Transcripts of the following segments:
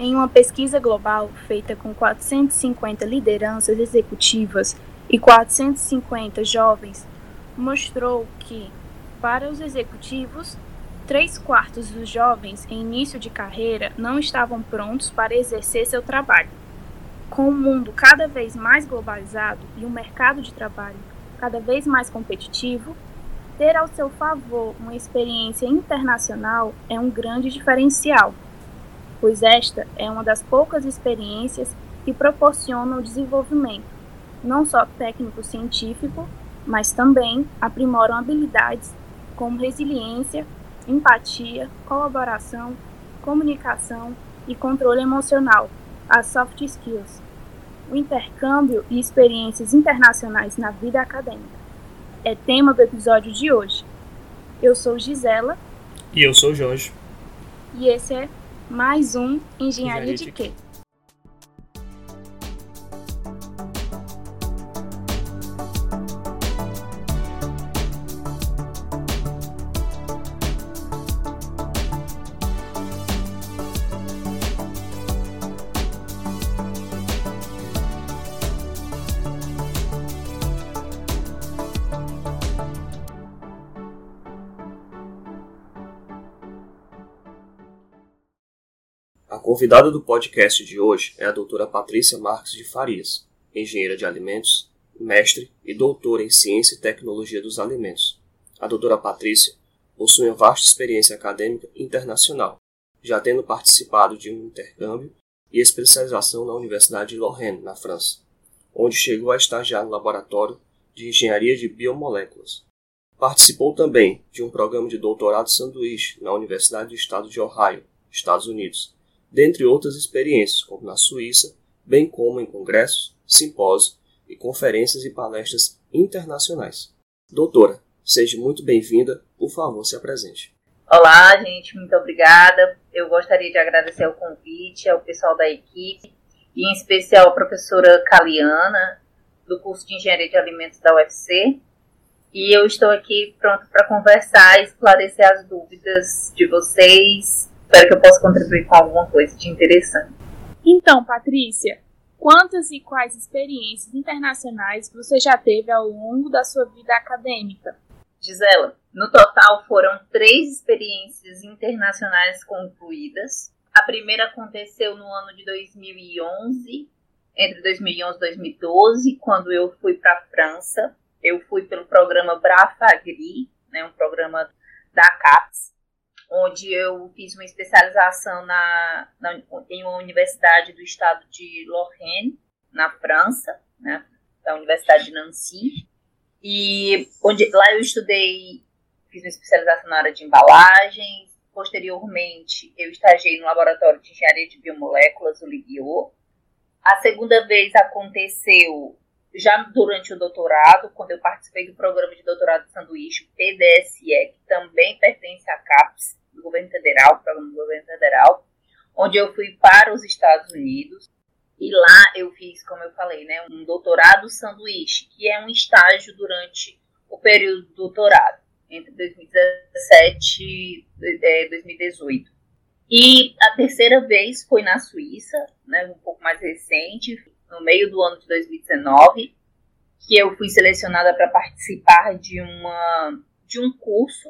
Em uma pesquisa global feita com 450 lideranças executivas e 450 jovens, mostrou que, para os executivos, três quartos dos jovens em início de carreira não estavam prontos para exercer seu trabalho. Com o mundo cada vez mais globalizado e um mercado de trabalho cada vez mais competitivo, ter ao seu favor uma experiência internacional é um grande diferencial, pois esta é uma das poucas experiências que proporcionam o desenvolvimento, não só técnico-científico, mas também aprimoram habilidades como resiliência, empatia, colaboração, comunicação e controle emocional, as soft skills, o intercâmbio e experiências internacionais na vida acadêmica. É tema do episódio de hoje. Eu sou Gisela. E eu sou Jorge. E esse é mais um Engenharia, Engenharia de, de Quê? Convidada do podcast de hoje é a doutora Patrícia Marques de Farias, engenheira de alimentos, mestre e doutora em Ciência e Tecnologia dos Alimentos. A doutora Patrícia possui uma vasta experiência acadêmica internacional, já tendo participado de um intercâmbio e especialização na Universidade de Lorraine, na França, onde chegou a estagiar no laboratório de engenharia de biomoléculas. Participou também de um programa de doutorado sanduíche na Universidade do Estado de Ohio, Estados Unidos, dentre outras experiências, como na Suíça, bem como em congressos, simpósios e conferências e palestras internacionais. Doutora, seja muito bem-vinda, por favor, se apresente. Olá, gente, muito obrigada. Eu gostaria de agradecer o convite ao pessoal da equipe, e em especial a professora Caliana, do curso de Engenharia de Alimentos da UFC. E eu estou aqui pronto para conversar e esclarecer as dúvidas de vocês Espero que eu possa contribuir com alguma coisa de interessante. Então, Patrícia, quantas e quais experiências internacionais você já teve ao longo da sua vida acadêmica? Gisela, no total foram três experiências internacionais concluídas. A primeira aconteceu no ano de 2011, entre 2011 e 2012, quando eu fui para a França. Eu fui pelo programa Brafagri, né, um programa da CAPES, onde eu fiz uma especialização na, na, em uma universidade do estado de Lorraine, na França, né, da Universidade de Nancy, e onde lá eu estudei, fiz uma especialização na área de embalagens, posteriormente eu estagiei no laboratório de engenharia de biomoléculas, o LIBIO. A segunda vez aconteceu já durante o doutorado, quando eu participei do programa de doutorado de sanduíche, PDSE, que também pertence à CAPES, do governo federal, programa do governo federal, onde eu fui para os Estados Unidos e lá eu fiz, como eu falei, né, um doutorado sanduíche, que é um estágio durante o período do doutorado, entre 2017 e 2018. E a terceira vez foi na Suíça, né, um pouco mais recente, no meio do ano de 2019, que eu fui selecionada para participar de, uma, de um curso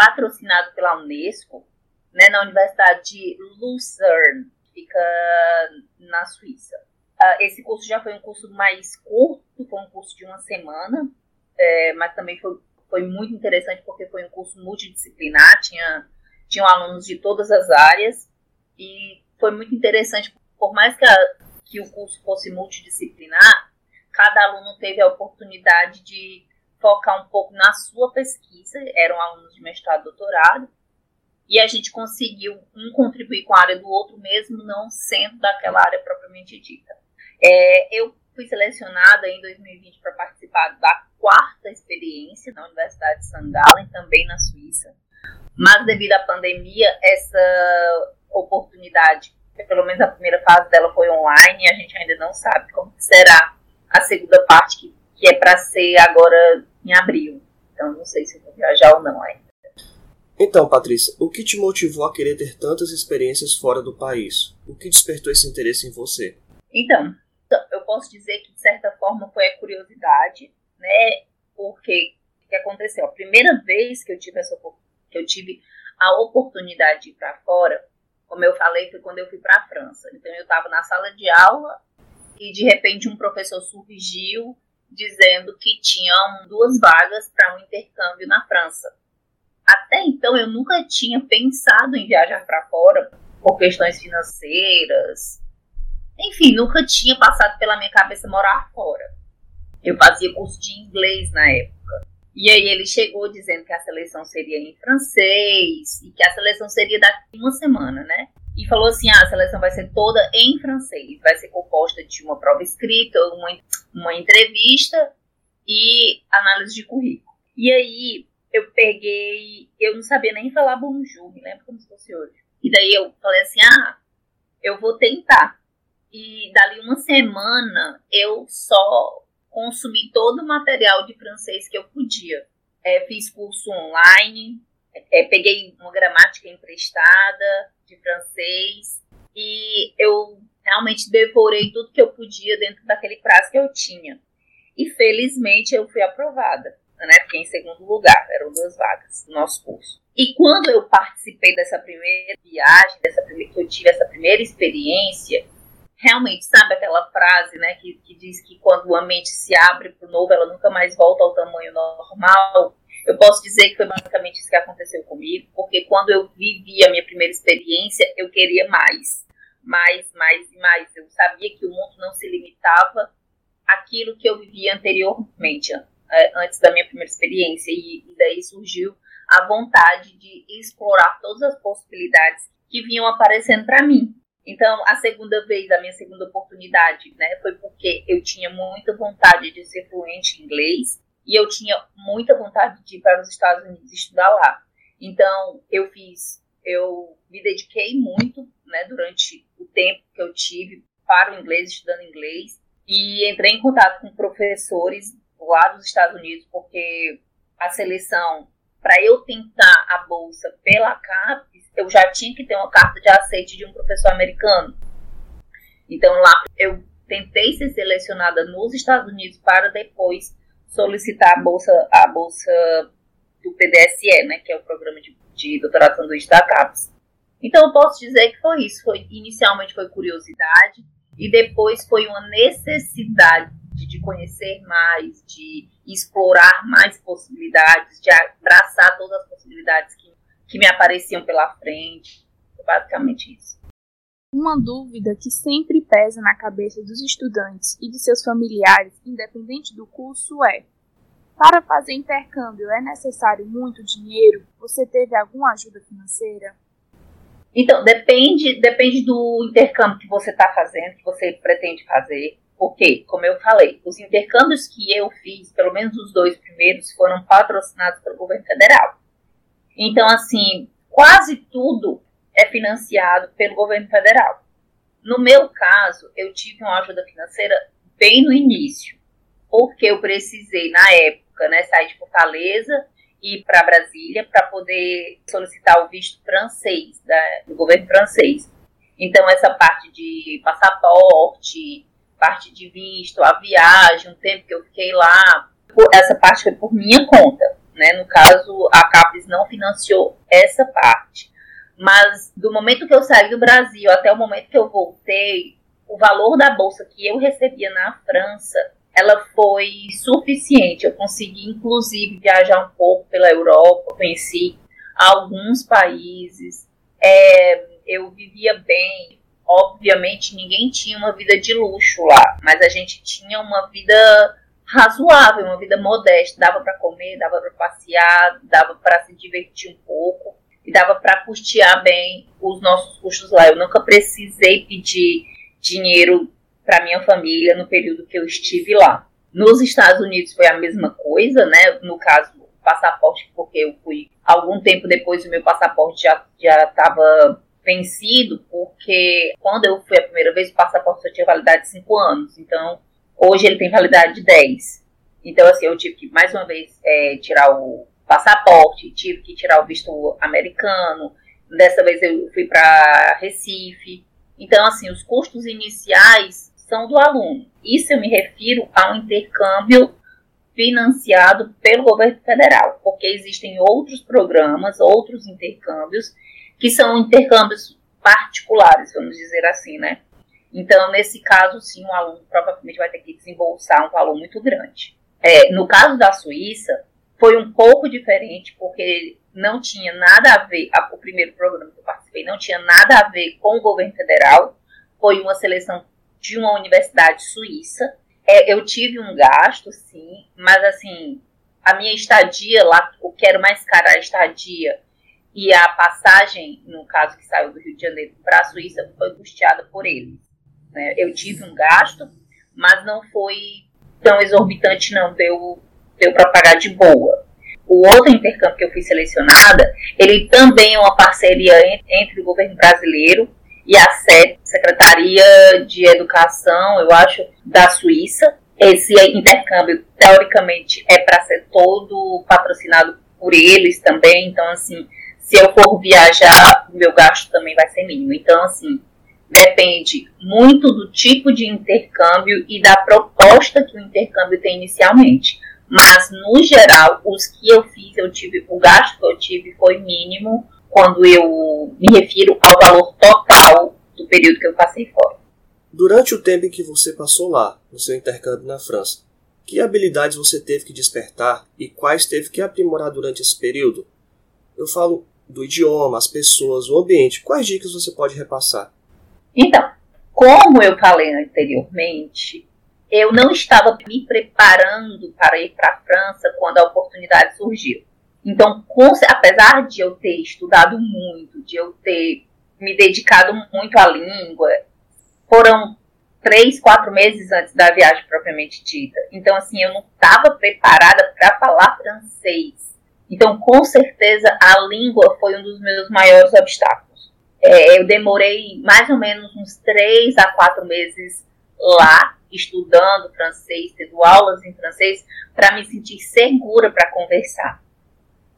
patrocinado pela Unesco, né, na Universidade de Lucerne, que fica na Suíça. Uh, esse curso já foi um curso mais curto, foi um curso de uma semana, é, mas também foi, foi muito interessante porque foi um curso multidisciplinar, tinha, tinham alunos de todas as áreas, e foi muito interessante, por mais que, a, que o curso fosse multidisciplinar, cada aluno teve a oportunidade de focar um pouco na sua pesquisa, eram alunos de mestrado e doutorado, e a gente conseguiu um contribuir com a área do outro, mesmo não sendo daquela área propriamente dita. É, eu fui selecionada em 2020 para participar da quarta experiência na Universidade de St. Gallen, também na Suíça, mas devido à pandemia, essa oportunidade, pelo menos a primeira fase dela foi online, e a gente ainda não sabe como será a segunda parte, que, que é para ser agora em abril. Então não sei se vou viajar ou não ainda. Então, Patrícia, o que te motivou a querer ter tantas experiências fora do país? O que despertou esse interesse em você? Então, eu posso dizer que de certa forma foi a curiosidade, né? Porque o que aconteceu? A primeira vez que eu tive essa que eu tive a oportunidade de ir para fora, como eu falei, foi quando eu fui para a França. Então eu estava na sala de aula e de repente um professor surgiu dizendo que tinham duas vagas para um intercâmbio na França. Até então eu nunca tinha pensado em viajar para fora por questões financeiras. Enfim, nunca tinha passado pela minha cabeça morar fora. Eu fazia curso de inglês na época. E aí ele chegou dizendo que a seleção seria em francês e que a seleção seria daqui uma semana, né? E falou assim: ah, a seleção vai ser toda em francês, vai ser composta de uma prova escrita, uma, uma entrevista e análise de currículo. E aí eu peguei, eu não sabia nem falar bonjour, me lembro como se fosse hoje. E daí eu falei assim: ah, eu vou tentar. E dali uma semana eu só consumi todo o material de francês que eu podia. É, fiz curso online, é, peguei uma gramática emprestada francês e eu realmente devorei tudo que eu podia dentro daquele prazo que eu tinha. E felizmente eu fui aprovada, né? Fiquei em segundo lugar, eram duas vagas no nosso curso. E quando eu participei dessa primeira viagem, dessa primeira, que eu tive essa primeira experiência, realmente, sabe aquela frase, né, que, que diz que quando a mente se abre para o novo, ela nunca mais volta ao tamanho normal? Eu posso dizer que foi basicamente isso que aconteceu comigo, porque quando eu vivi a minha primeira experiência, eu queria mais, mais, mais e mais. Eu sabia que o mundo não se limitava àquilo que eu vivia anteriormente, é, antes da minha primeira experiência, e, e daí surgiu a vontade de explorar todas as possibilidades que vinham aparecendo para mim. Então, a segunda vez, a minha segunda oportunidade, né, foi porque eu tinha muita vontade de ser fluente em inglês e eu tinha muita vontade de ir para os Estados Unidos estudar lá. Então, eu fiz, eu me dediquei muito, né, durante o tempo que eu tive para o inglês, estudando inglês, e entrei em contato com professores lá dos Estados Unidos, porque a seleção, para eu tentar a bolsa pela CAPES, eu já tinha que ter uma carta de aceite de um professor americano. Então, lá eu tentei ser selecionada nos Estados Unidos para depois solicitar a bolsa, a bolsa do PDSE, né, que é o programa de, de doutorado sanduíche da CAPES. Então eu posso dizer que foi isso, foi inicialmente foi curiosidade e depois foi uma necessidade de conhecer mais, de explorar mais possibilidades, de abraçar todas as possibilidades que, que me apareciam pela frente. Foi basicamente isso. Uma dúvida que sempre pesa na cabeça dos estudantes e de seus familiares, independente do curso, é: para fazer intercâmbio é necessário muito dinheiro? Você teve alguma ajuda financeira? Então, depende, depende do intercâmbio que você está fazendo, que você pretende fazer. Porque, como eu falei, os intercâmbios que eu fiz, pelo menos os dois primeiros, foram patrocinados pelo governo federal. Então, assim, quase tudo é financiado pelo governo federal. No meu caso, eu tive uma ajuda financeira bem no início, porque eu precisei, na época, né, sair de Fortaleza e ir para Brasília para poder solicitar o visto francês, da, do governo francês. Então, essa parte de passaporte, parte de visto, a viagem, o tempo que eu fiquei lá, essa parte foi por minha conta. Né? No caso, a CAPES não financiou essa parte. Mas do momento que eu saí do Brasil até o momento que eu voltei, o valor da bolsa que eu recebia na França, ela foi suficiente. Eu consegui, inclusive, viajar um pouco pela Europa, conheci alguns países, é, eu vivia bem. Obviamente, ninguém tinha uma vida de luxo lá, mas a gente tinha uma vida razoável, uma vida modesta. Dava para comer, dava para passear, dava para se divertir um pouco e dava para custear bem os nossos custos lá. Eu nunca precisei pedir dinheiro para minha família no período que eu estive lá. Nos Estados Unidos foi a mesma coisa, né? No caso, passaporte, porque eu fui algum tempo depois o meu passaporte já já estava vencido, porque quando eu fui a primeira vez o passaporte só tinha validade de 5 anos. Então, hoje ele tem validade de 10. Então, assim, eu tive que mais uma vez é, tirar o passaporte, tive que tirar o visto americano. Dessa vez eu fui para Recife. Então, assim, os custos iniciais são do aluno. Isso eu me refiro a um intercâmbio financiado pelo governo federal, porque existem outros programas, outros intercâmbios, que são intercâmbios particulares, vamos dizer assim, né? Então, nesse caso, sim, o aluno provavelmente vai ter que desembolsar um valor muito grande. É, no caso da Suíça, foi um pouco diferente, porque não tinha nada a ver, o primeiro programa que eu participei não tinha nada a ver com o governo federal, foi uma seleção de uma universidade suíça. É, eu tive um gasto, sim, mas assim, a minha estadia lá, o que era mais caro a estadia e a passagem, no caso que saiu do Rio de Janeiro para a Suíça, foi custeada por eles. Né? Eu tive um gasto, mas não foi tão exorbitante, não. Deu, deu para pagar de boa. O outro intercâmbio que eu fui selecionada, ele também é uma parceria entre o governo brasileiro e a Secretaria de Educação, eu acho, da Suíça. Esse intercâmbio, teoricamente, é para ser todo patrocinado por eles também. Então, assim, se eu for viajar, o meu gasto também vai ser mínimo. Então, assim, depende muito do tipo de intercâmbio e da proposta que o intercâmbio tem inicialmente. Mas, no geral, os que eu fiz, eu tive, o gasto que eu tive foi mínimo quando eu me refiro ao valor total do período que eu passei fora. Durante o tempo em que você passou lá, no seu intercâmbio na França, que habilidades você teve que despertar e quais teve que aprimorar durante esse período? Eu falo do idioma, as pessoas, o ambiente. Quais dicas você pode repassar? Então, como eu falei anteriormente, eu não estava me preparando para ir para a França quando a oportunidade surgiu. Então, com, apesar de eu ter estudado muito, de eu ter me dedicado muito à língua, foram três, quatro meses antes da viagem propriamente dita. Então, assim, eu não estava preparada para falar francês. Então, com certeza, a língua foi um dos meus maiores obstáculos. É, eu demorei mais ou menos uns três a quatro meses lá, estudando francês, tendo aulas em francês, para me sentir segura para conversar.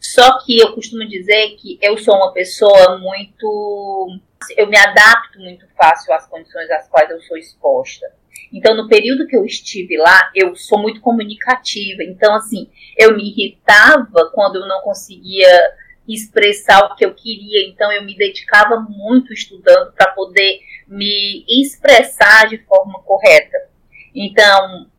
Só que eu costumo dizer que eu sou uma pessoa muito. Eu me adapto muito fácil às condições às quais eu sou exposta. Então, no período que eu estive lá, eu sou muito comunicativa. Então, assim, eu me irritava quando eu não conseguia expressar o que eu queria. Então, eu me dedicava muito estudando para poder me expressar de forma correta. Então,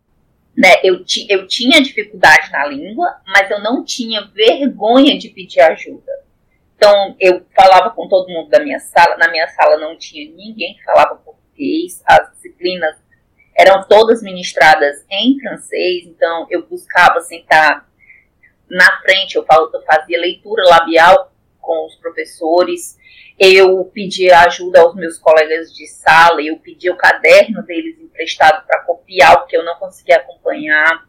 né, eu, eu tinha dificuldade na língua, mas eu não tinha vergonha de pedir ajuda. Então, eu falava com todo mundo da minha sala. Na minha sala não tinha ninguém que falava português. As disciplinas eram todas ministradas em francês. Então, eu buscava sentar na frente. Eu, falo, eu fazia leitura labial com os professores eu pedia ajuda aos meus colegas de sala, eu pedia o caderno deles emprestado para copiar, porque eu não conseguia acompanhar.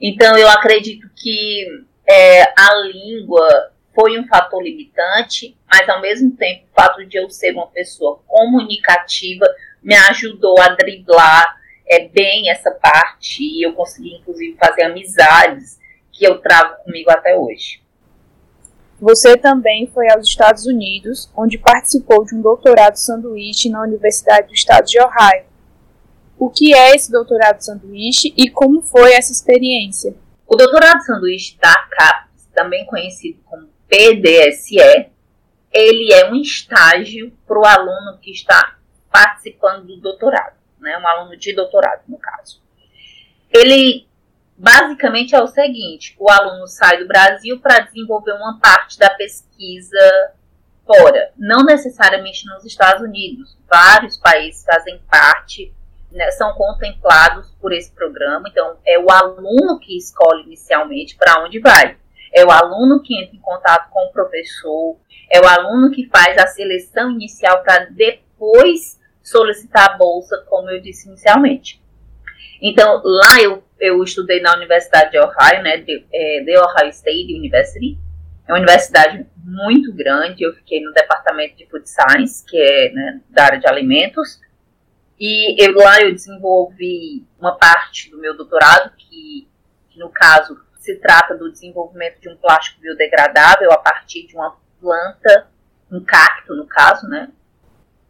Então, eu acredito que é, a língua foi um fator limitante, mas ao mesmo tempo, o fato de eu ser uma pessoa comunicativa me ajudou a driblar é, bem essa parte e eu consegui, inclusive, fazer amizades que eu trago comigo até hoje. Você também foi aos Estados Unidos, onde participou de um doutorado sanduíche na Universidade do Estado de Ohio. O que é esse doutorado sanduíche e como foi essa experiência? O doutorado sanduíche da CAPES, também conhecido como PDSE, ele é um estágio para o aluno que está participando do doutorado, né? um aluno de doutorado, no caso. Ele basicamente é o seguinte: o aluno sai do Brasil para desenvolver uma parte da pesquisa fora, não necessariamente nos Estados Unidos. Vários países fazem parte, né, são contemplados por esse programa. Então, é o aluno que escolhe inicialmente para onde vai. É o aluno que entra em contato com o professor, é o aluno que faz a seleção inicial para depois solicitar a bolsa, como eu disse inicialmente. Então, lá eu eu estudei na Universidade de Ohio, né, de, é, The Ohio State University. É uma universidade muito grande. Eu fiquei no departamento de Food Science, que é né, da área de alimentos. E eu, lá eu desenvolvi uma parte do meu doutorado, que, que no caso se trata do desenvolvimento de um plástico biodegradável a partir de uma planta, um cacto no caso, né?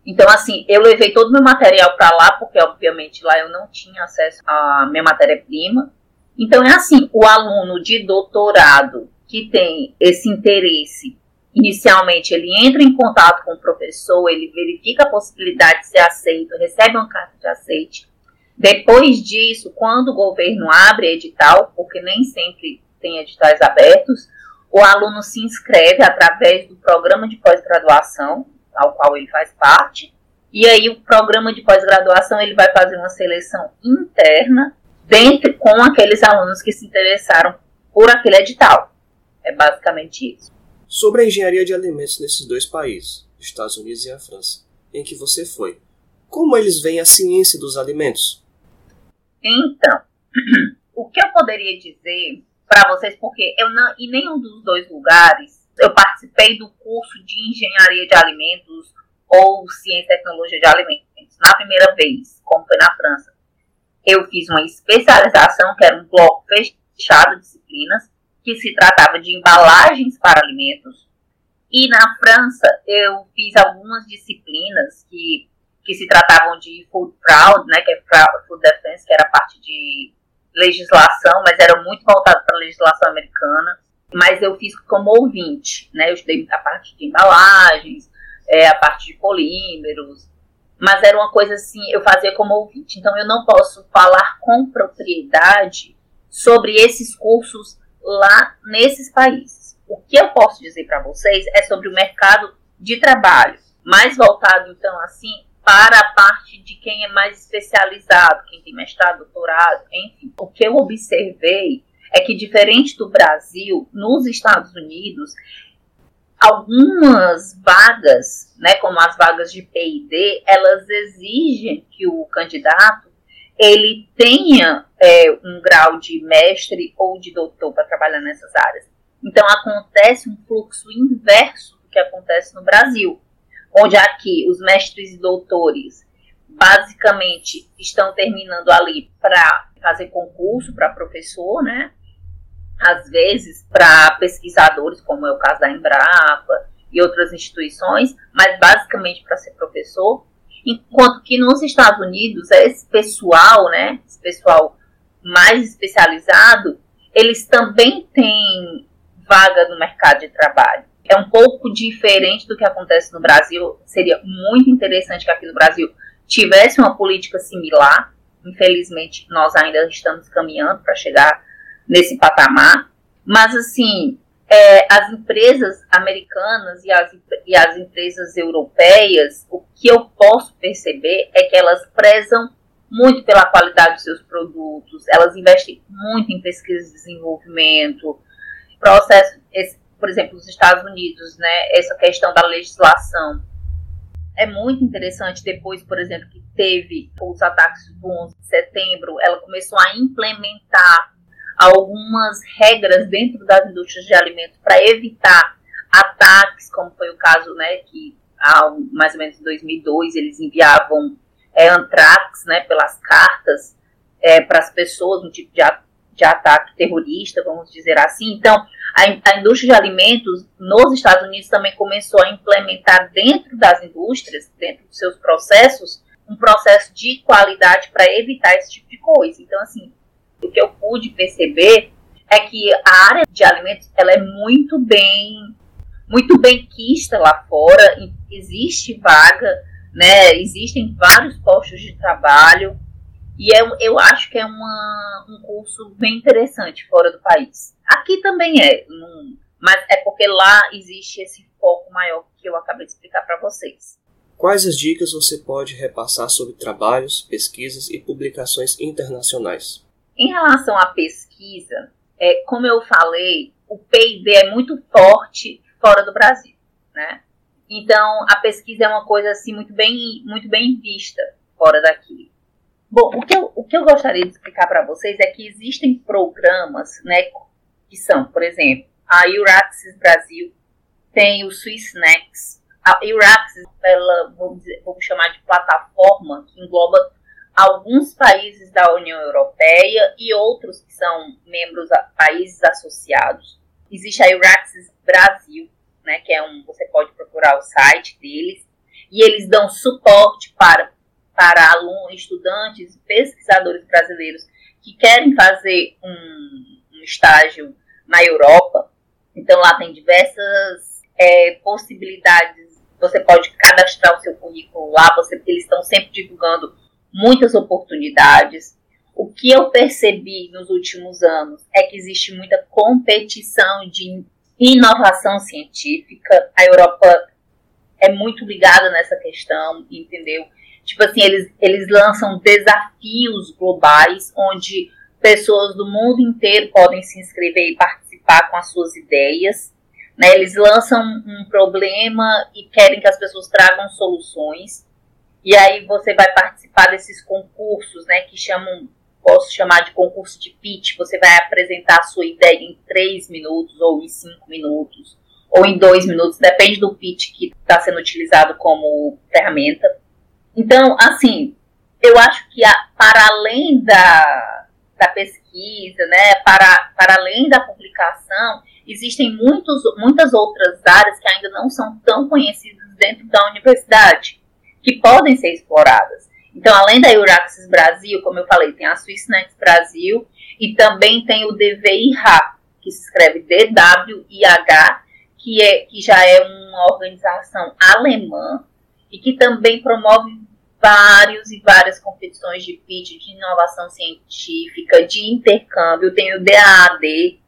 Então, assim, eu levei todo o meu material para lá, porque obviamente lá eu não tinha acesso à minha matéria-prima. Então, é assim: o aluno de doutorado que tem esse interesse, inicialmente ele entra em contato com o professor, ele verifica a possibilidade de ser aceito, recebe uma carta de aceite. Depois disso, quando o governo abre edital, porque nem sempre tem editais abertos, o aluno se inscreve através do programa de pós-graduação, ao qual ele faz parte, e aí o programa de pós-graduação ele vai fazer uma seleção interna dentro com aqueles alunos que se interessaram por aquele edital. É basicamente isso. Sobre a engenharia de alimentos nesses dois países, Estados Unidos e a França, em que você foi, como eles veem a ciência dos alimentos? Então, o que eu poderia dizer para vocês, porque eu não, em nenhum dos dois lugares eu participei do curso de engenharia de alimentos ou ciência e tecnologia de alimentos. Na primeira vez, como foi na França, eu fiz uma especialização, que era um bloco fechado de disciplinas, que se tratava de embalagens para alimentos. E na França, eu fiz algumas disciplinas que, que se tratavam de food fraud, né, que é food defense, que era parte de legislação, mas era muito voltado para a legislação americana. Mas eu fiz como ouvinte, né? Eu estudei a parte de embalagens, é, a parte de polímeros, mas era uma coisa assim, eu fazia como ouvinte. Então eu não posso falar com propriedade sobre esses cursos lá nesses países. O que eu posso dizer para vocês é sobre o mercado de trabalho, mais voltado então assim para a parte de quem é mais especializado, quem tem mestrado, doutorado, enfim. O que eu observei é que, diferente do Brasil, nos Estados Unidos, algumas vagas, né, como as vagas de P&D, elas exigem que o candidato ele tenha é, um grau de mestre ou de doutor para trabalhar nessas áreas. Então acontece um fluxo inverso do que acontece no Brasil onde aqui os mestres e doutores basicamente estão terminando ali para fazer concurso para professor, né? Às vezes para pesquisadores, como é o caso da Embrapa e outras instituições, mas basicamente para ser professor. Enquanto que nos Estados Unidos, esse pessoal, né, esse pessoal mais especializado, eles também têm vaga no mercado de trabalho é um pouco diferente do que acontece no Brasil. Seria muito interessante que aqui no Brasil tivesse uma política similar. Infelizmente, nós ainda estamos caminhando para chegar nesse patamar. Mas, assim, é, as empresas americanas e as, e as empresas europeias, o que eu posso perceber é que elas prezam muito pela qualidade dos seus produtos, elas investem muito em pesquisa e desenvolvimento, processo, esse, por exemplo, os Estados Unidos, né, essa questão da legislação é muito interessante. Depois, por exemplo, que teve os ataques do 11 de setembro, ela começou a implementar algumas regras dentro das indústrias de alimentos para evitar ataques, como foi o caso, né, que há mais ou menos em 2002 eles enviavam é, antrax, né, pelas cartas é, para as pessoas, um tipo de, de ataque terrorista, vamos dizer assim. Então, a, a, indústria de alimentos nos Estados Unidos também começou a implementar dentro das indústrias, dentro dos seus processos, um processo de qualidade para evitar esse tipo de coisa. Então, assim, o que eu pude perceber é que a área de alimentos ela é muito bem muito bem quista lá fora, existe vaga, né? Existem vários postos de trabalho e é, eu acho que é uma, um curso bem interessante fora do país. Aqui também é, mas é porque lá existe esse foco maior que eu acabei de explicar para vocês. Quais as dicas você pode repassar sobre trabalhos, pesquisas e publicações internacionais? Em relação à pesquisa, é, como eu falei, o PIB é muito forte fora do Brasil, né? Então a pesquisa é uma coisa assim muito bem, muito bem vista fora daqui. Bom, o que eu, o que eu gostaria de explicar para vocês é que existem programas, né, que são, por exemplo, a Euraxis Brasil tem o Swissnex. A Euraxis, ela, vamos, dizer, vamos chamar de plataforma, que engloba alguns países da União Europeia e outros que são membros países associados. Existe a Euraxis Brasil, né, que é um, você pode procurar o site deles, e eles dão suporte para, para alunos, estudantes, pesquisadores brasileiros que querem fazer um, um estágio na Europa. Então lá tem diversas é, possibilidades. Você pode cadastrar o seu currículo lá, você, eles estão sempre divulgando muitas oportunidades. O que eu percebi nos últimos anos é que existe muita competição de inovação científica. A Europa é muito ligada nessa questão, entendeu? Tipo assim, eles, eles lançam desafios globais onde pessoas do mundo inteiro podem se inscrever e participar com as suas ideias. Né? Eles lançam um problema e querem que as pessoas tragam soluções. E aí você vai participar desses concursos, né, que chamam, posso chamar de concurso de pitch. Você vai apresentar a sua ideia em três minutos ou em cinco minutos ou em dois minutos, depende do pitch que está sendo utilizado como ferramenta. Então, assim, eu acho que a, para além da, da pesquisa, né, para, para além da publicação, existem muitos, muitas outras áreas que ainda não são tão conhecidas dentro da universidade que podem ser exploradas. Então, além da Euraxis Brasil, como eu falei, tem a Swissnet Brasil e também tem o DVIH, que se escreve DWIH, que, é, que já é uma organização alemã e que também promove vários e várias competições de pitch, de inovação científica, de intercâmbio. Tem o DAAD,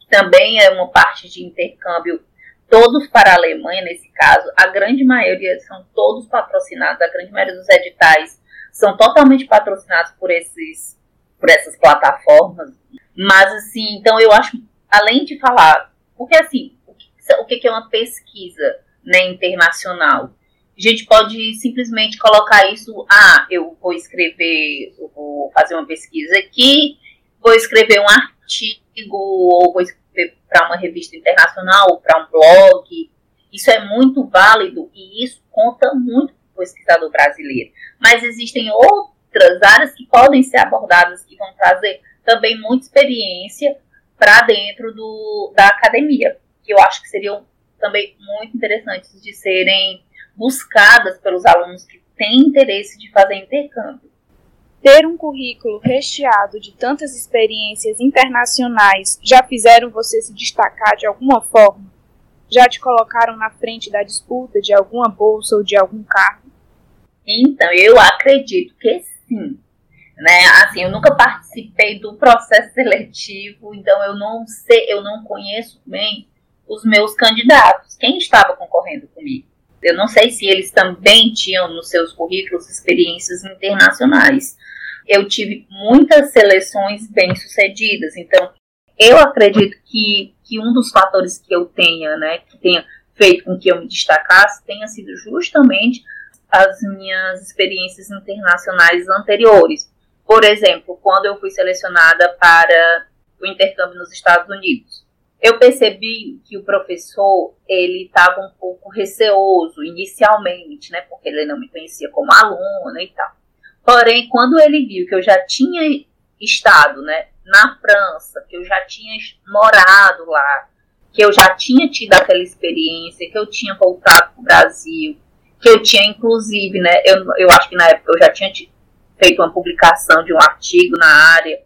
que também é uma parte de intercâmbio todos para a Alemanha nesse caso, a grande maioria são todos patrocinados, a grande maioria dos editais são totalmente patrocinados por esses por essas plataformas. Mas assim, então eu acho, além de falar, porque assim, o que, o que é uma pesquisa né, internacional? A gente pode simplesmente colocar isso, ah, eu vou escrever, eu vou fazer uma pesquisa aqui, vou escrever um artigo, ou vou para uma revista internacional, para um blog. Isso é muito válido e isso conta muito para o pesquisador brasileiro. Mas existem outras áreas que podem ser abordadas, que vão trazer também muita experiência para dentro do, da academia, que eu acho que seriam também muito interessantes de serem buscadas pelos alunos que têm interesse de fazer intercâmbio. Ter um currículo recheado de tantas experiências internacionais já fizeram você se destacar de alguma forma? Já te colocaram na frente da disputa de alguma bolsa ou de algum cargo? Então, eu acredito que sim. Né? Assim, eu nunca participei do processo seletivo, então eu não sei, eu não conheço bem os meus candidatos, quem estava concorrendo comigo. Eu não sei se eles também tinham nos seus currículos experiências internacionais eu tive muitas seleções bem-sucedidas. Então, eu acredito que, que um dos fatores que eu tenha, né, que tenha feito com que eu me destacasse, tenha sido justamente as minhas experiências internacionais anteriores. Por exemplo, quando eu fui selecionada para o intercâmbio nos Estados Unidos, eu percebi que o professor ele estava um pouco receoso inicialmente, né, porque ele não me conhecia como aluna e tal. Porém, quando ele viu que eu já tinha estado né, na França, que eu já tinha morado lá, que eu já tinha tido aquela experiência, que eu tinha voltado para o Brasil, que eu tinha, inclusive, né, eu, eu acho que na época eu já tinha feito uma publicação de um artigo na área.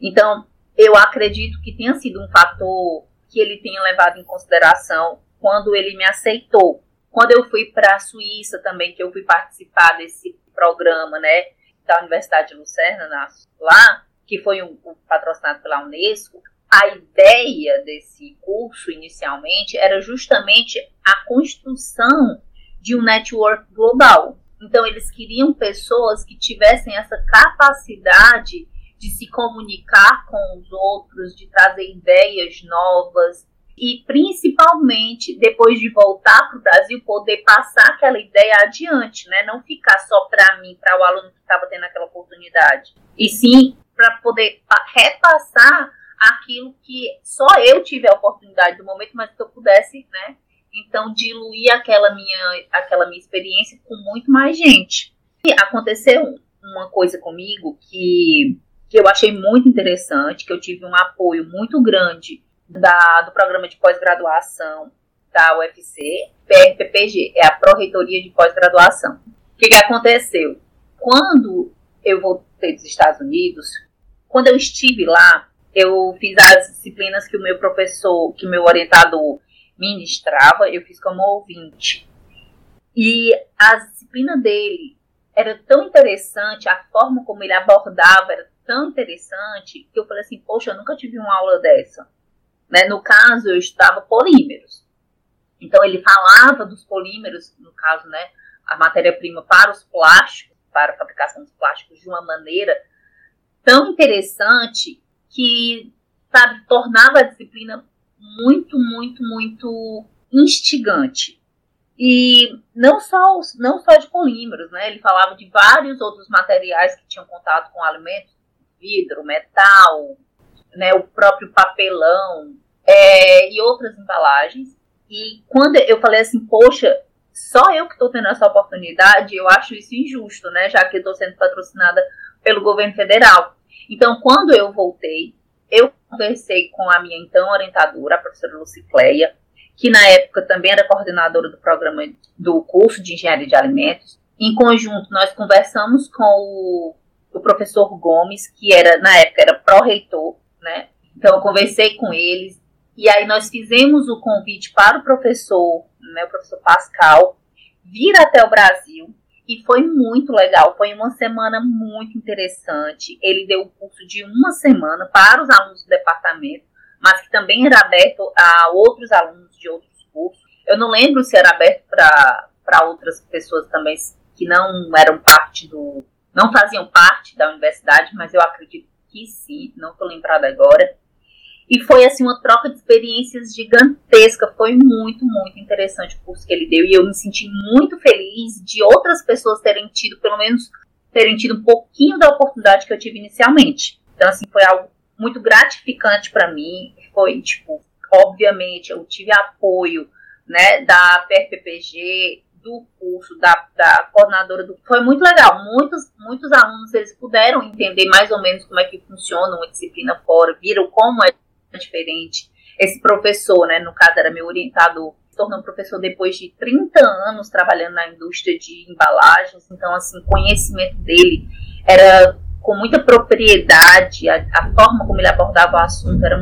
Então, eu acredito que tenha sido um fator que ele tenha levado em consideração quando ele me aceitou. Quando eu fui para a Suíça também, que eu fui participar desse programa, né, da Universidade de Lucerna, na, lá, que foi um, um, patrocinado pela Unesco, a ideia desse curso inicialmente era justamente a construção de um network global. Então, eles queriam pessoas que tivessem essa capacidade de se comunicar com os outros, de trazer ideias novas, e principalmente depois de voltar para o Brasil poder passar aquela ideia adiante, né? Não ficar só para mim, para o aluno que estava tendo aquela oportunidade, e sim para poder repassar aquilo que só eu tive a oportunidade do momento, mas que eu pudesse, né? Então diluir aquela minha aquela minha experiência com muito mais gente. E aconteceu um, uma coisa comigo que, que eu achei muito interessante, que eu tive um apoio muito grande da, do programa de pós-graduação da UFC, PRPPG, é a Pró-Reitoria de Pós-Graduação. O que, que aconteceu? Quando eu voltei dos Estados Unidos, quando eu estive lá, eu fiz as disciplinas que o meu professor, que o meu orientador ministrava, eu fiz como ouvinte. E a disciplina dele era tão interessante, a forma como ele abordava era tão interessante, que eu falei assim, poxa, eu nunca tive uma aula dessa. Né? No caso, eu estudava polímeros. Então, ele falava dos polímeros, no caso, né, a matéria-prima para os plásticos, para a fabricação dos plásticos, de uma maneira tão interessante que, sabe, tornava a disciplina muito, muito, muito instigante. E não só, não só de polímeros, né? Ele falava de vários outros materiais que tinham contato com alimentos, vidro, metal, né, o próprio papelão é, e outras embalagens. E quando eu falei assim, poxa, só eu que estou tendo essa oportunidade, eu acho isso injusto, né? Já que estou sendo patrocinada pelo governo federal. Então, quando eu voltei, eu conversei com a minha então orientadora, a professora Lucicleia, que na época também era coordenadora do programa do curso de engenharia de alimentos. Em conjunto, nós conversamos com o, o professor Gomes, que era na época era pró-reitor, né? Então eu conversei com eles e aí nós fizemos o convite para o professor, né, o professor Pascal, vir até o Brasil e foi muito legal. Foi uma semana muito interessante. Ele deu o curso de uma semana para os alunos do departamento mas que também era aberto a outros alunos de outros cursos. Eu não lembro se era aberto para outras pessoas também que não eram parte do. Não faziam parte da universidade, mas eu acredito que sim, não estou lembrada agora. E foi assim uma troca de experiências gigantesca, foi muito, muito interessante o curso que ele deu e eu me senti muito feliz de outras pessoas terem tido, pelo menos terem tido um pouquinho da oportunidade que eu tive inicialmente. Então assim, foi algo muito gratificante para mim. Foi, tipo, obviamente, eu tive apoio, né, da PRPPG, do curso, da, da coordenadora do. Foi muito legal. Muitos, muitos alunos eles puderam entender mais ou menos como é que funciona uma disciplina fora, viram como é diferente. Esse professor, né, no caso era meu orientador, se tornou professor depois de 30 anos trabalhando na indústria de embalagens, então, assim, o conhecimento dele era com muita propriedade, a, a, forma como ele abordava o assunto era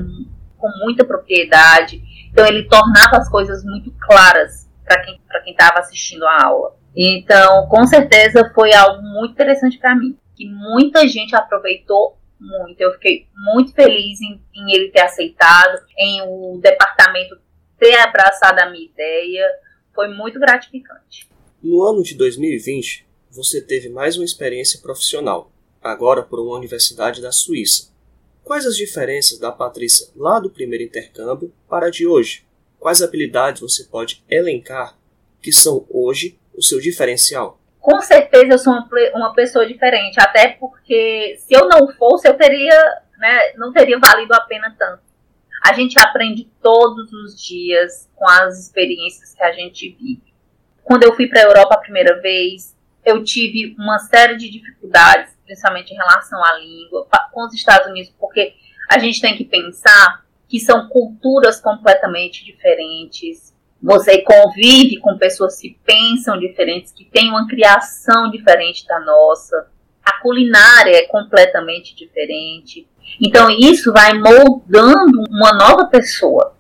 com muita propriedade. Então ele tornava as coisas muito claras para quem para quem estava assistindo a aula. Então, com certeza foi algo muito interessante para mim, que muita gente aproveitou muito. Eu fiquei muito feliz em, em ele ter aceitado, em o departamento ter abraçado a minha ideia. Foi muito gratificante. No ano de 2020, você teve mais uma experiência profissional agora por uma universidade da Suíça. Quais as diferenças da Patrícia lá do primeiro intercâmbio para a de hoje? Quais habilidades você pode elencar que são hoje o seu diferencial? Com certeza eu sou uma pessoa diferente, até porque se eu não fosse, eu teria, né, não teria valido a pena tanto. A gente aprende todos os dias com as experiências que a gente vive. Quando eu fui para a Europa a primeira vez, eu tive uma série de dificuldades principalmente em relação à língua, com os Estados Unidos, porque a gente tem que pensar que são culturas completamente diferentes. Você convive com pessoas que pensam diferentes, que têm uma criação diferente da nossa. A culinária é completamente diferente. Então, isso vai moldando uma nova pessoa.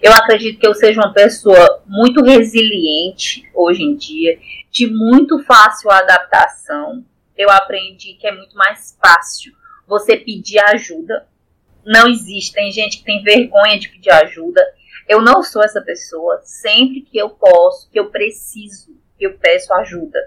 Eu acredito que eu seja uma pessoa muito resiliente hoje em dia, de muito fácil adaptação eu aprendi que é muito mais fácil você pedir ajuda. Não existe, tem gente que tem vergonha de pedir ajuda. Eu não sou essa pessoa. Sempre que eu posso, que eu preciso, eu peço ajuda.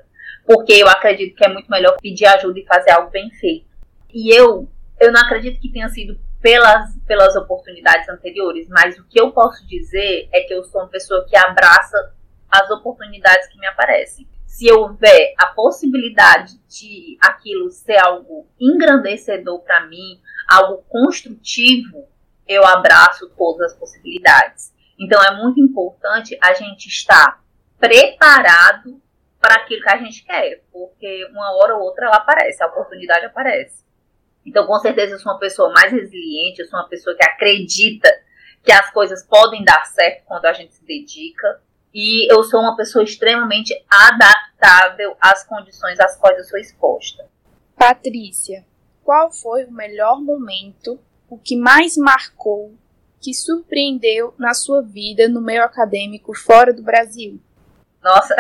Porque eu acredito que é muito melhor pedir ajuda e fazer algo bem feito. E eu, eu não acredito que tenha sido pelas, pelas oportunidades anteriores, mas o que eu posso dizer é que eu sou uma pessoa que abraça as oportunidades que me aparecem se houver a possibilidade de aquilo ser algo engrandecedor para mim, algo construtivo, eu abraço todas as possibilidades. Então é muito importante a gente estar preparado para aquilo que a gente quer, porque uma hora ou outra ela aparece, a oportunidade aparece. Então, com certeza, eu sou uma pessoa mais resiliente, eu sou uma pessoa que acredita que as coisas podem dar certo quando a gente se dedica. E eu sou uma pessoa extremamente adaptável às condições às quais eu sou exposta. Patrícia, qual foi o melhor momento, o que mais marcou, que surpreendeu na sua vida no meio acadêmico fora do Brasil? Nossa,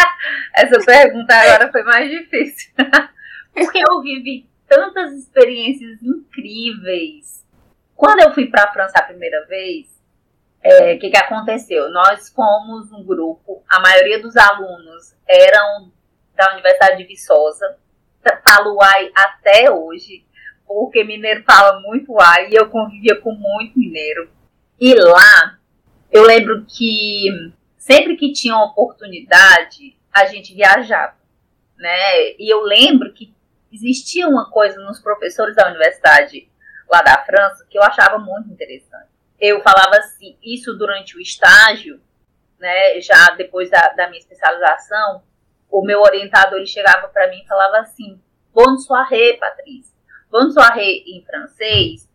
essa pergunta agora foi mais difícil. Porque eu vivi tantas experiências incríveis. Quando eu fui para a França a primeira vez, o é, que, que aconteceu? Nós fomos um grupo, a maioria dos alunos eram da Universidade de Viçosa, falo Uai até hoje, porque mineiro fala muito Uai e eu convivia com muito mineiro. E lá, eu lembro que sempre que tinha uma oportunidade, a gente viajava, né? E eu lembro que existia uma coisa nos professores da universidade lá da França que eu achava muito interessante. Eu falava assim, isso durante o estágio, né, já depois da, da minha especialização, o meu orientador ele chegava para mim e falava assim: Bonsoir, Patrícia. Bonsoir em francês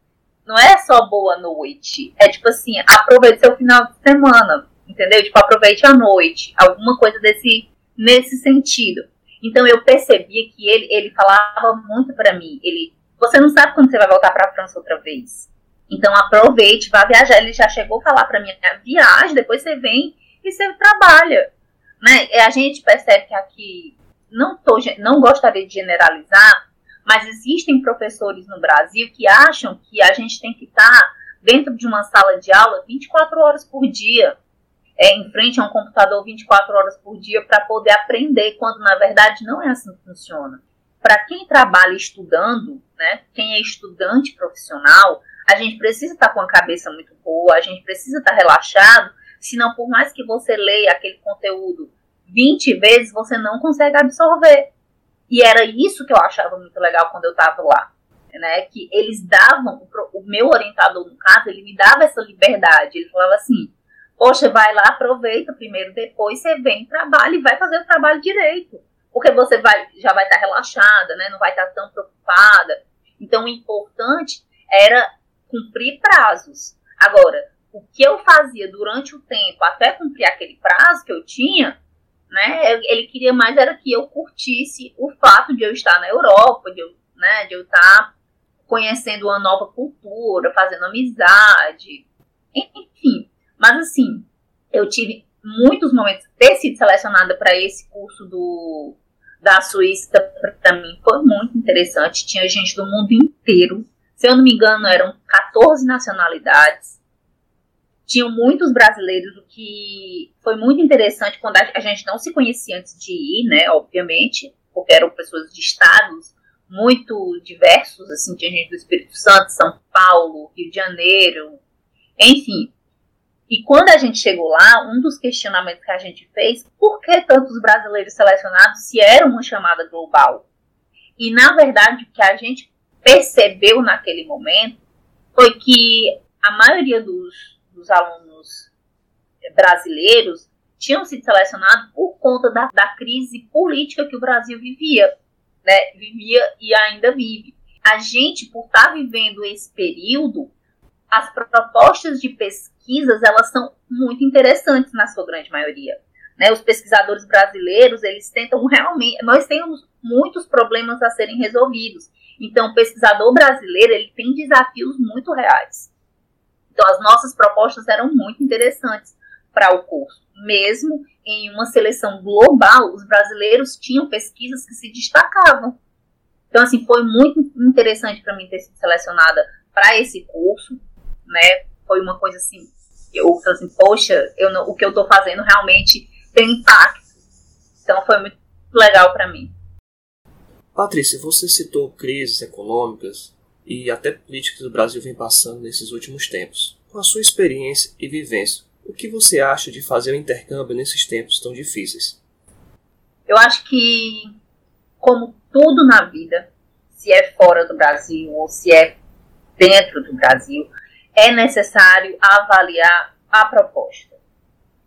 não é só boa noite, é tipo assim, aproveite seu final de semana, entendeu? Tipo, aproveite a noite, alguma coisa desse nesse sentido. Então eu percebia que ele, ele falava muito para mim. Ele, você não sabe quando você vai voltar para a França outra vez. Então aproveite, vá viajar. Ele já chegou a falar para mim, viagem, depois você vem e você trabalha. Né? E a gente percebe que aqui, não, tô, não gostaria de generalizar, mas existem professores no Brasil que acham que a gente tem que estar dentro de uma sala de aula 24 horas por dia é, em frente a um computador 24 horas por dia para poder aprender, quando na verdade não é assim que funciona. Para quem trabalha estudando, né, quem é estudante profissional, a gente precisa estar tá com a cabeça muito boa, a gente precisa estar tá relaxado, senão por mais que você leia aquele conteúdo 20 vezes, você não consegue absorver. E era isso que eu achava muito legal quando eu estava lá. Né, que eles davam, o meu orientador, no caso, ele me dava essa liberdade. Ele falava assim: Poxa, vai lá, aproveita primeiro, depois você vem, trabalha e vai fazer o trabalho direito. Porque você vai, já vai estar relaxada, né? Não vai estar tão preocupada. Então, o importante era cumprir prazos. Agora, o que eu fazia durante o tempo, até cumprir aquele prazo que eu tinha, né? Ele queria mais era que eu curtisse o fato de eu estar na Europa, de eu, né, de eu estar conhecendo uma nova cultura, fazendo amizade, enfim. Mas assim, eu tive muitos momentos. Ter sido selecionada para esse curso do, da Suíça, para mim, foi muito interessante. Tinha gente do mundo inteiro. Se eu não me engano, eram 14 nacionalidades. Tinham muitos brasileiros, o que foi muito interessante quando a gente não se conhecia antes de ir, né? Obviamente, porque eram pessoas de estados muito diversos, assim, tinha gente do Espírito Santo, São Paulo, Rio de Janeiro, enfim. E quando a gente chegou lá, um dos questionamentos que a gente fez, por que tantos brasileiros selecionados se era uma chamada global? E na verdade o que a gente percebeu naquele momento foi que a maioria dos, dos alunos brasileiros tinham sido selecionados por conta da, da crise política que o Brasil vivia, né? Vivia e ainda vive. A gente, por estar vivendo esse período, as propostas de pesquisas elas são muito interessantes na sua grande maioria. Né? Os pesquisadores brasileiros eles tentam realmente, nós temos muitos problemas a serem resolvidos. Então, o pesquisador brasileiro ele tem desafios muito reais. Então, as nossas propostas eram muito interessantes para o curso. Mesmo em uma seleção global, os brasileiros tinham pesquisas que se destacavam. Então, assim, foi muito interessante para mim ter sido selecionada para esse curso né? Foi uma coisa assim, eu falei assim, poxa, eu não, o que eu estou fazendo realmente tem impacto. Então foi muito legal para mim. Patrícia, você citou crises econômicas e até políticas que o Brasil vem passando nesses últimos tempos. Com a sua experiência e vivência, o que você acha de fazer o intercâmbio nesses tempos tão difíceis? Eu acho que, como tudo na vida, se é fora do Brasil ou se é dentro do Brasil, é necessário avaliar a proposta.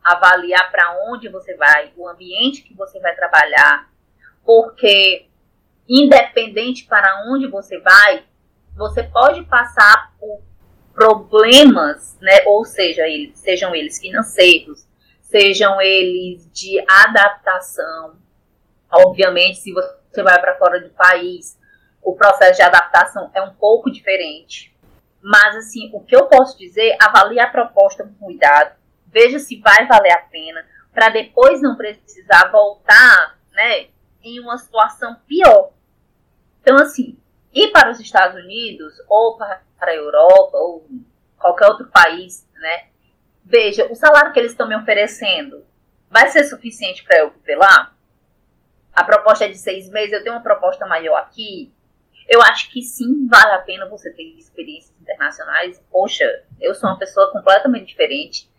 avaliar para onde você vai, o ambiente que você vai trabalhar, porque independente para onde você vai, você pode passar por problemas, né? Ou seja, eles, sejam eles financeiros, sejam eles de adaptação. Obviamente, se você vai para fora do país, o processo de adaptação é um pouco diferente. Mas, assim, o que eu posso dizer, avalie a proposta com cuidado, veja se vai valer a pena, para depois não precisar voltar, né, em uma situação pior. Então, assim, ir para os Estados Unidos ou para a Europa ou qualquer outro país, né? Veja, o salário que eles estão me oferecendo vai ser suficiente para eu viver lá? A proposta é de seis meses, eu tenho uma proposta maior aqui. Eu acho que sim, vale a pena você ter experiências internacionais. Poxa, eu sou uma pessoa completamente diferente.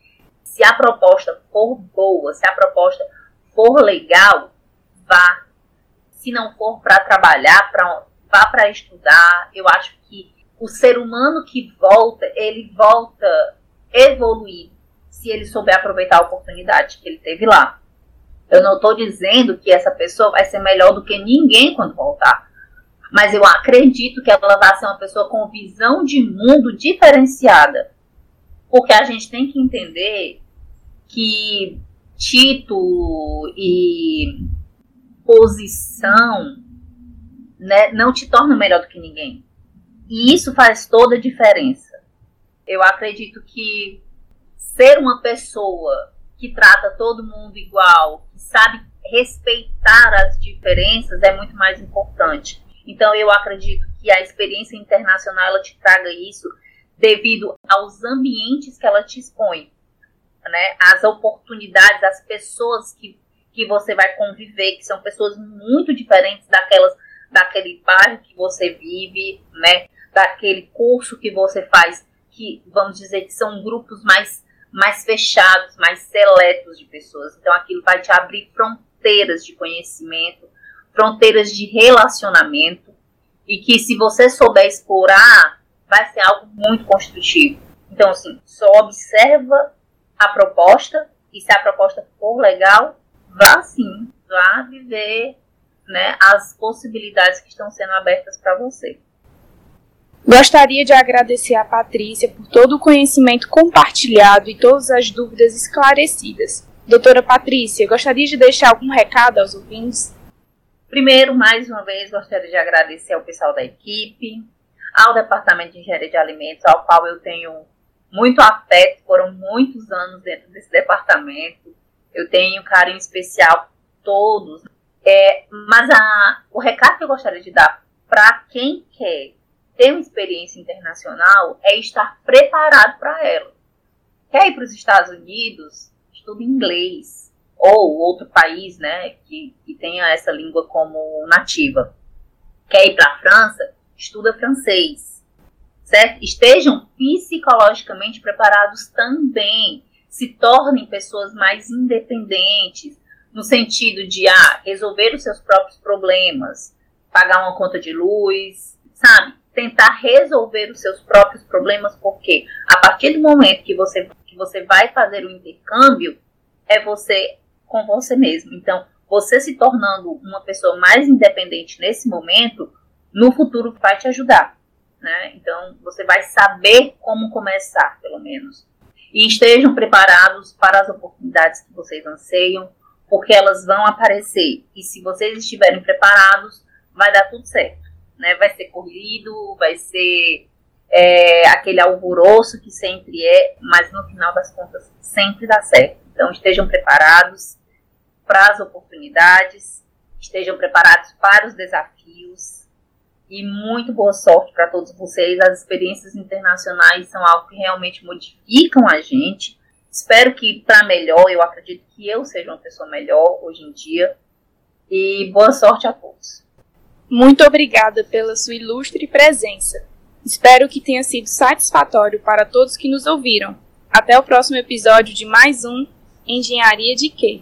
Se a proposta for boa, se a proposta for legal, vá. Se não for para trabalhar, pra, vá para estudar. Eu acho que o ser humano que volta, ele volta evoluir se ele souber aproveitar a oportunidade que ele teve lá. Eu não estou dizendo que essa pessoa vai ser melhor do que ninguém quando voltar. Mas eu acredito que ela vai ser uma pessoa com visão de mundo diferenciada. Porque a gente tem que entender que título e posição né, não te torna melhor do que ninguém. E isso faz toda a diferença. Eu acredito que ser uma pessoa que trata todo mundo igual, que sabe respeitar as diferenças é muito mais importante. Então eu acredito que a experiência internacional ela te traga isso devido aos ambientes que ela te expõe, né? As oportunidades, as pessoas que, que você vai conviver, que são pessoas muito diferentes daquelas daquele bairro que você vive, né? Daquele curso que você faz, que vamos dizer que são grupos mais mais fechados, mais seletos de pessoas. Então aquilo vai te abrir fronteiras de conhecimento, fronteiras de relacionamento e que se você souber explorar, vai ser algo muito construtivo. Então assim, só observa a proposta e se a proposta for legal, vá sim, vá viver né, as possibilidades que estão sendo abertas para você. Gostaria de agradecer a Patrícia por todo o conhecimento compartilhado e todas as dúvidas esclarecidas. Doutora Patrícia, gostaria de deixar algum recado aos ouvintes? Primeiro, mais uma vez, gostaria de agradecer ao pessoal da equipe, ao Departamento de Engenharia de Alimentos, ao qual eu tenho muito afeto, foram muitos anos dentro desse departamento. Eu tenho um carinho especial por todos. É, mas a, o recado que eu gostaria de dar para quem quer ter uma experiência internacional é estar preparado para ela. Quer ir para os Estados Unidos? Estuda inglês. Ou outro país né, que, que tenha essa língua como nativa. Quer ir para a França? Estuda francês. Certo? Estejam psicologicamente preparados também. Se tornem pessoas mais independentes, no sentido de ah, resolver os seus próprios problemas, pagar uma conta de luz, sabe? Tentar resolver os seus próprios problemas, porque a partir do momento que você, que você vai fazer o intercâmbio, é você com você mesmo. Então, você se tornando uma pessoa mais independente nesse momento, no futuro vai te ajudar. Né? Então, você vai saber como começar, pelo menos. E estejam preparados para as oportunidades que vocês anseiam, porque elas vão aparecer. E se vocês estiverem preparados, vai dar tudo certo. Né? Vai ser corrido, vai ser é, aquele alvoroço que sempre é, mas no final das contas sempre dá certo. Então estejam preparados para as oportunidades, estejam preparados para os desafios e muito boa sorte para todos vocês. As experiências internacionais são algo que realmente modificam a gente Espero que para melhor, eu acredito que eu seja uma pessoa melhor hoje em dia. E boa sorte a todos. Muito obrigada pela sua ilustre presença. Espero que tenha sido satisfatório para todos que nos ouviram. Até o próximo episódio de mais um Engenharia de Quê?